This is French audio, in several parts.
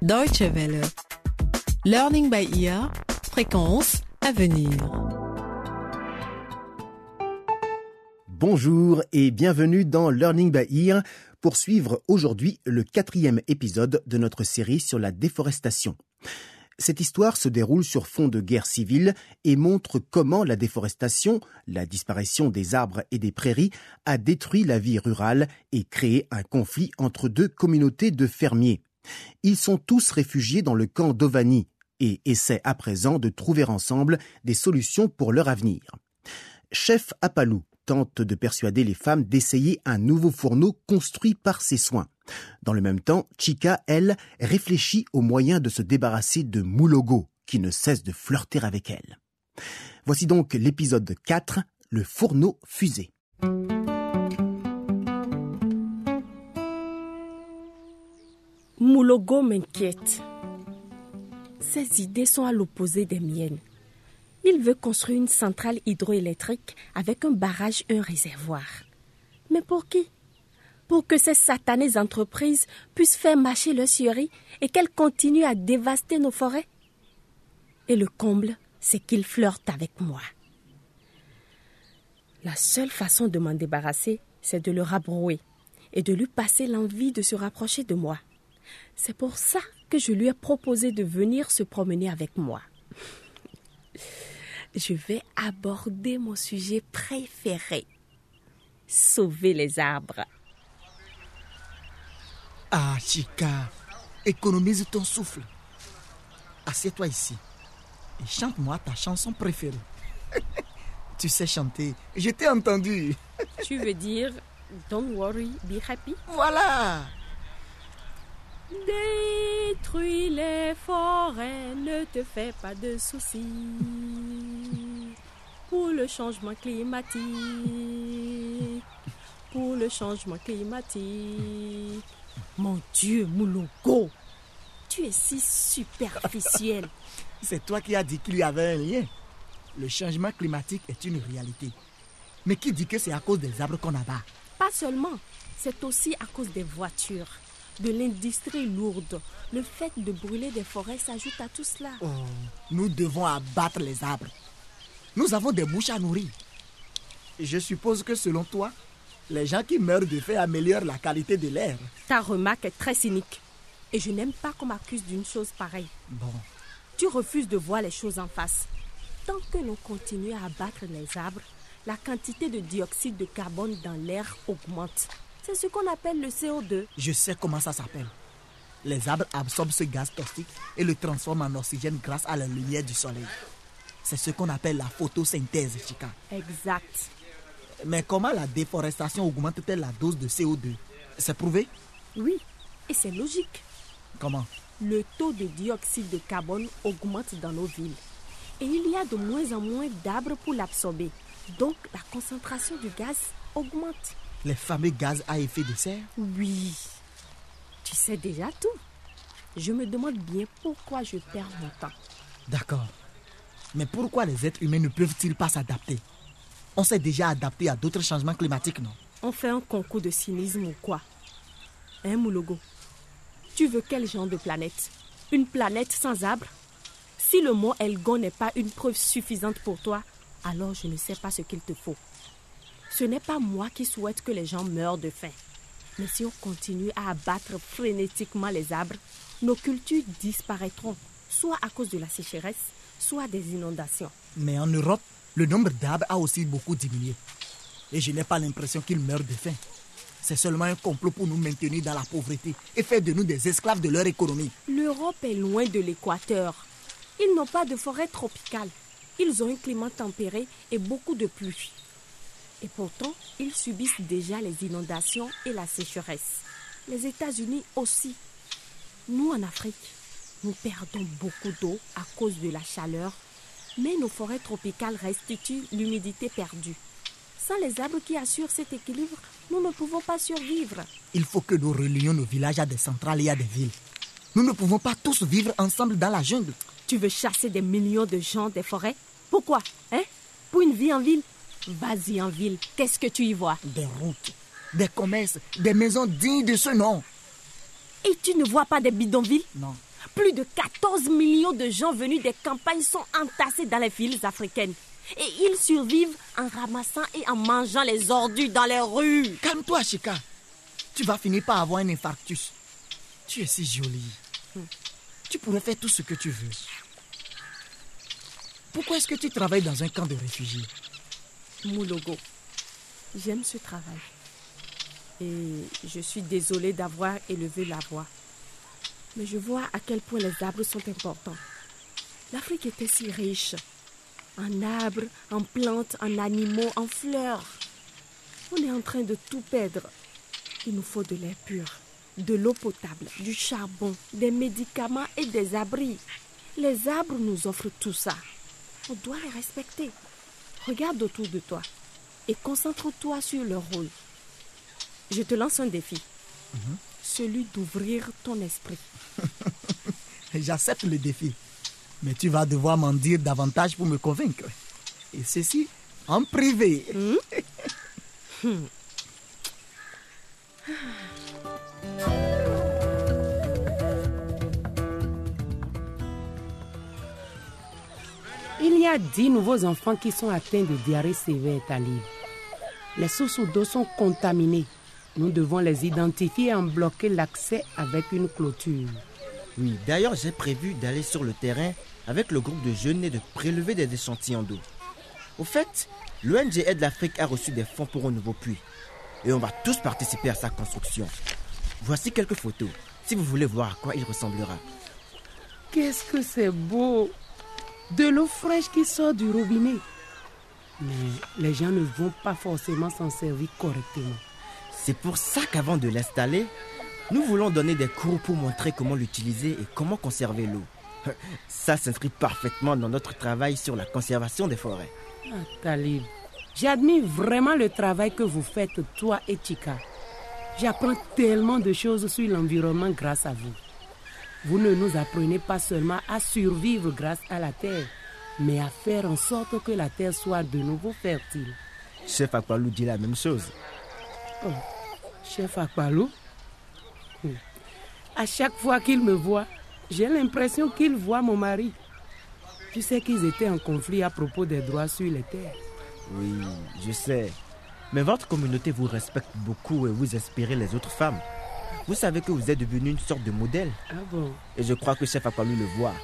Deutsche Welle. Learning by ear. Fréquence à venir. Bonjour et bienvenue dans Learning by Ear pour suivre aujourd'hui le quatrième épisode de notre série sur la déforestation. Cette histoire se déroule sur fond de guerre civile et montre comment la déforestation, la disparition des arbres et des prairies, a détruit la vie rurale et créé un conflit entre deux communautés de fermiers. Ils sont tous réfugiés dans le camp d'Ovani et essaient à présent de trouver ensemble des solutions pour leur avenir. Chef Apalou tente de persuader les femmes d'essayer un nouveau fourneau construit par ses soins. Dans le même temps, Chica, elle, réfléchit aux moyens de se débarrasser de Moulogo, qui ne cesse de flirter avec elle. Voici donc l'épisode 4, le fourneau fusée. Moulogo m'inquiète. Ses idées sont à l'opposé des miennes. Il veut construire une centrale hydroélectrique avec un barrage et un réservoir. Mais pour qui? Pour que ces satanées entreprises puissent faire marcher leur scierie et qu'elles continuent à dévaster nos forêts? Et le comble, c'est qu'il flirte avec moi. La seule façon de m'en débarrasser, c'est de le rabrouer et de lui passer l'envie de se rapprocher de moi. C'est pour ça que je lui ai proposé de venir se promener avec moi. Je vais aborder mon sujet préféré. Sauver les arbres. Ah, Chica, économise ton souffle. Assieds-toi ici et chante-moi ta chanson préférée. tu sais chanter, je t'ai entendu. Tu veux dire Don't worry, be happy? Voilà. Détruis les forêts, ne te fais pas de soucis. Pour le changement climatique, pour le changement climatique. Mon Dieu, Moulogo, tu es si superficiel. C'est toi qui as dit qu'il y avait un lien. Le changement climatique est une réalité. Mais qui dit que c'est à cause des arbres qu'on abat? Pas seulement, c'est aussi à cause des voitures, de l'industrie lourde. Le fait de brûler des forêts s'ajoute à tout cela. Oh, nous devons abattre les arbres. Nous avons des bouches à nourrir. Je suppose que selon toi, les gens qui meurent de faim améliorent la qualité de l'air. Ta remarque est très cynique. Et je n'aime pas qu'on m'accuse d'une chose pareille. Bon, Tu refuses de voir les choses en face. Tant que l'on continue à abattre les arbres, la quantité de dioxyde de carbone dans l'air augmente. C'est ce qu'on appelle le CO2. je sais comment ça s'appelle. Les arbres absorbent ce gaz toxique et le transforment en oxygène grâce à la lumière du soleil. C'est ce qu'on appelle la photosynthèse, Chica. Exact. Mais comment la déforestation augmente-t-elle la dose de CO2 C'est prouvé? Oui, et c'est logique. Comment? Le taux de dioxyde de carbone augmente dans nos villes. Et il y a de moins en moins d'arbres pour l'absorber. Donc la concentration du gaz augmente. Les fameux gaz à effet de serre Oui. Tu sais déjà tout. Je me demande bien pourquoi je perds mon temps. D'accord. Mais pourquoi les êtres humains ne peuvent-ils pas s'adapter? On s'est déjà adapté à d'autres changements climatiques, non? On fait un concours de cynisme ou quoi? Hein, Moulogo? Tu veux quel genre de planète? Une planète sans arbres Si le mot Elgon n'est pas une preuve suffisante pour toi, alors je ne sais pas ce qu'il te faut. Ce n'est pas moi qui souhaite que les gens meurent de faim. Mais si on continue à abattre frénétiquement les arbres, nos cultures disparaîtront, soit à cause de la sécheresse, soit des inondations. Mais en Europe, le nombre d'arbres a aussi beaucoup diminué. Et je n'ai pas l'impression qu'ils meurent de faim. C'est seulement un complot pour nous maintenir dans la pauvreté et faire de nous des esclaves de leur économie. L'Europe est loin de l'équateur. Ils n'ont pas de forêt tropicale. Ils ont un climat tempéré et beaucoup de pluie. Et pourtant, ils subissent déjà les inondations et la sécheresse. Les États-Unis aussi. Nous, en Afrique, nous perdons beaucoup d'eau à cause de la chaleur, mais nos forêts tropicales restituent l'humidité perdue. Sans les arbres qui assurent cet équilibre, nous ne pouvons pas survivre. Il faut que nous relions nos villages à des centrales et à des villes. Nous ne pouvons pas tous vivre ensemble dans la jungle. Tu veux chasser des millions de gens des forêts? Pourquoi Hein? Pour une vie en ville Vas-y en ville. Qu'est-ce que tu y vois? Des routes, des commerces, des maisons dignes de ce nom. Et tu ne vois pas des bidonvilles? Non, Plus de 14 millions de gens venus des campagnes sont entassés dans les villes africaines. Et ils survivent en ramassant et en mangeant les ordures dans les rues. Calme-toi, Chika. Tu vas finir par avoir un infarctus. Tu es si jolie. Tu pourrais faire tout ce que tu veux. Pourquoi est-ce que tu travailles dans un camp de réfugiés? Moulogo, j'aime ce travail. Et je suis désolée d'avoir élevé la voix. Mais je vois à quel point les arbres sont importants. L'Afrique était si riche. En arbres, en plantes, en animaux, en fleurs. On est en train de tout perdre. Il nous faut de l'air pur, de l'eau potable, du charbon, des médicaments et des abris. Les arbres nous offrent tout ça. On doit les respecter. Regarde autour de toi et concentre-toi sur leur rôle. Je te lance un défi. Celui d'ouvrir ton esprit. J'accepte le défi. Mais tu vas devoir m'en dire davantage pour me convaincre. Et ceci en privé. Il y a dix nouveaux enfants qui sont atteints de diarrhée sévère, Talib. Les sources d'eau sont contaminées. Nous devons les identifier et en bloquer l'accès avec une clôture. Oui, d'ailleurs, j'ai prévu d'aller sur le terrain avec le groupe de jeunes et de prélever des échantillons d'eau. Au fait, l'ONG Aide l'Afrique a reçu des fonds pour un nouveau puits. Et on va tous participer à sa construction. Voici quelques photos, si vous voulez voir à quoi il ressemblera. Qu'est-ce que c'est beau De l'eau fraîche qui sort du robinet. Mais les gens ne vont pas forcément s'en servir correctement. C'est pour ça qu'avant de l'installer, nous voulons donner des cours pour montrer comment l'utiliser et comment conserver l'eau. Ça s'inscrit parfaitement dans notre travail sur la conservation des forêts. Ah, Talib, j'admire vraiment le travail que vous faites, toi et Chika. J'apprends tellement de choses sur l'environnement grâce à vous. Vous ne nous apprenez pas seulement à survivre grâce à la terre, mais à faire en sorte que la terre soit de nouveau fertile. Chef Akpalou dit la même chose. Oh, chef Akpalou? Hmm. À chaque fois qu'il me voit, j'ai l'impression qu'il voit mon mari. Tu sais qu'ils étaient en conflit à propos des droits sur les terres. Oui, je sais. Mais votre communauté vous respecte beaucoup et vous inspirez les autres femmes. Vous savez que vous êtes devenu une sorte de modèle. Ah bon? Et je crois que Chef Akpalou le voit.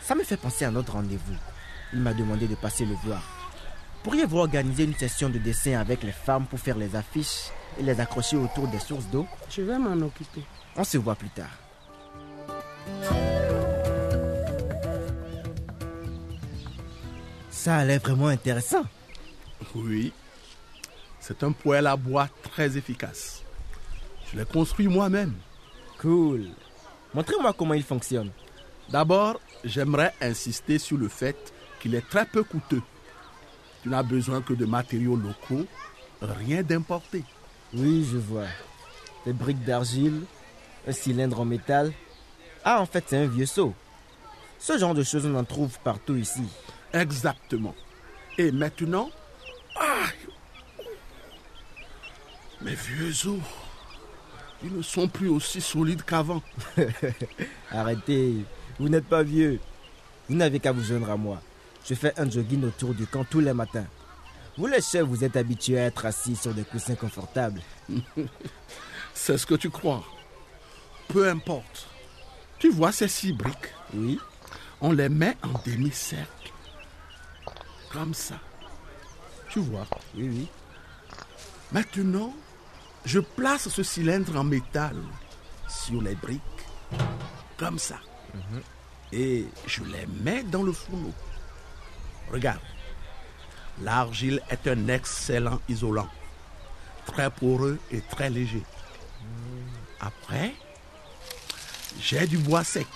Ça me fait penser à notre rendez-vous. Il m'a demandé de passer le voir. Pourriez-vous organiser une session de dessin avec les femmes pour faire les affiches et les accrocher autour des sources d'eau? Je vais m'en occuper. On se voit plus tard. Ça a l'air vraiment intéressant. Oui, c'est un poêle à bois très efficace. Je l'ai construit moi-même. Cool. Montrez-moi comment il fonctionne. D'abord, j'aimerais insister sur le fait qu'il est très peu coûteux. Tu n'as besoin que de matériaux locaux, rien d'importé. Oui, je vois. Des briques d'argile, un cylindre en métal. Ah, en fait, c'est un vieux seau. Ce genre de choses, on en trouve partout ici. Exactement. Et maintenant, ah, mes vieux os, ils ne sont plus aussi solides qu'avant. Arrêtez, vous n'êtes pas vieux. Vous n'avez qu'à vous joindre à moi. Je fais un jogging autour du camp tous les matins. Vous les chefs, vous êtes habitués à être assis sur des coussins confortables. C'est ce que tu crois. Peu importe. Tu vois ces six briques? Oui On les met en demi-cercle. Comme ça. Tu vois? Oui, oui. Maintenant, je place ce cylindre en métal sur les briques. Comme ça. Et je les mets dans le fourneau. Regarde. L'argile est un excellent isolant. Très poreux et très léger. Après, j'ai du bois sec,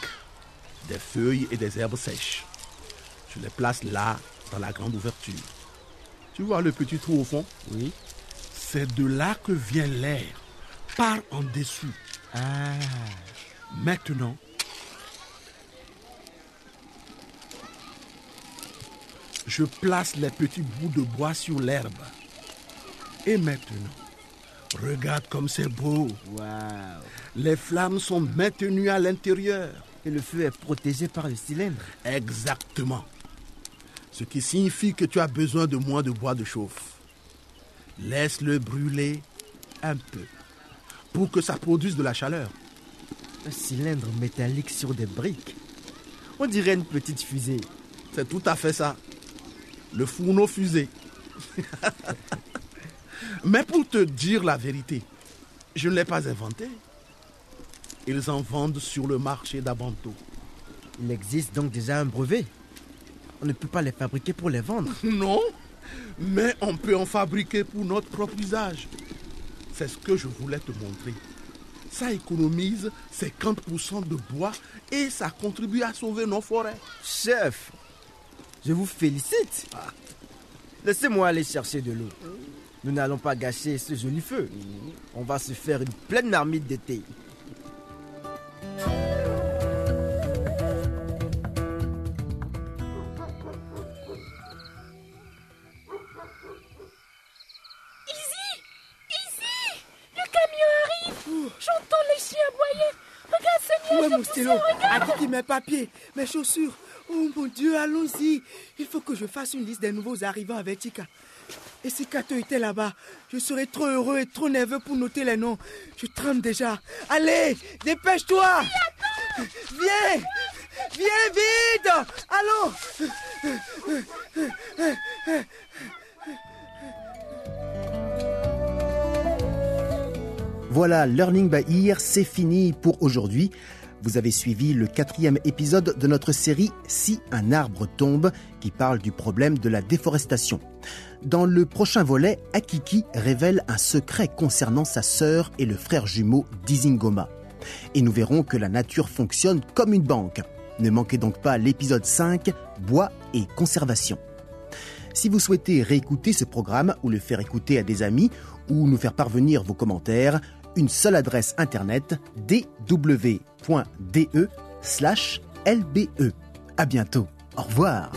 des feuilles et des herbes sèches. Je les place là, dans la grande ouverture. Tu vois le petit trou au fond? Oui. C'est de là que vient l'air, par en dessous. Ah, Maintenant, je place les petits bouts de bois sur l'herbe. Et maintenant, regarde comme c'est beau. Les flammes sont maintenues à l'intérieur. Et le feu est protégé par le cylindre. Exactement. Ce qui signifie que tu as besoin de moins de bois de chauffe. Laisse-le brûler un peu pour que ça produise de la chaleur. Un cylindre métallique sur des briques. On dirait une petite fusée. C'est tout à fait ça. Le fourneau fusée. Mais pour te dire la vérité, je ne l'ai pas inventé. Ils en vendent sur le marché d'Abanto. Il existe donc déjà un brevet. On ne peut pas les fabriquer pour les vendre. Non, mais on peut en fabriquer pour notre propre usage. C'est ce que je voulais te montrer. Ça économise 50% de bois et ça contribue à sauver nos forêts. Chef, je vous félicite. Laissez-moi aller chercher de l'eau. Nous n'allons pas gâcher ce joli feu. On va se faire une pleine marmite d'été. Stylo. regarde Akiki, mes papiers, mes chaussures. Oh mon Dieu, allons-y. Il faut que je fasse une liste des nouveaux arrivants avec Tika. Et si Kato était là-bas, je serais trop heureux et trop nerveux pour noter les noms. Je tremble déjà. Allez, dépêche-toi. Viens. Viens vite. Allons. Voilà, Learning by Ear, c'est fini pour aujourd'hui. Vous avez suivi le quatrième épisode de notre série Si un arbre tombe, qui parle du problème de la déforestation. Dans le prochain volet, Akiki révèle un secret concernant sa sœur et le frère jumeau d'Izingoma. Et nous verrons que la nature fonctionne comme une banque. Ne manquez donc pas l'épisode 5, Bois et conservation. Si vous souhaitez réécouter ce programme ou le faire écouter à des amis ou nous faire parvenir vos commentaires, une seule adresse internet dw.de/lbe. À bientôt. Au revoir.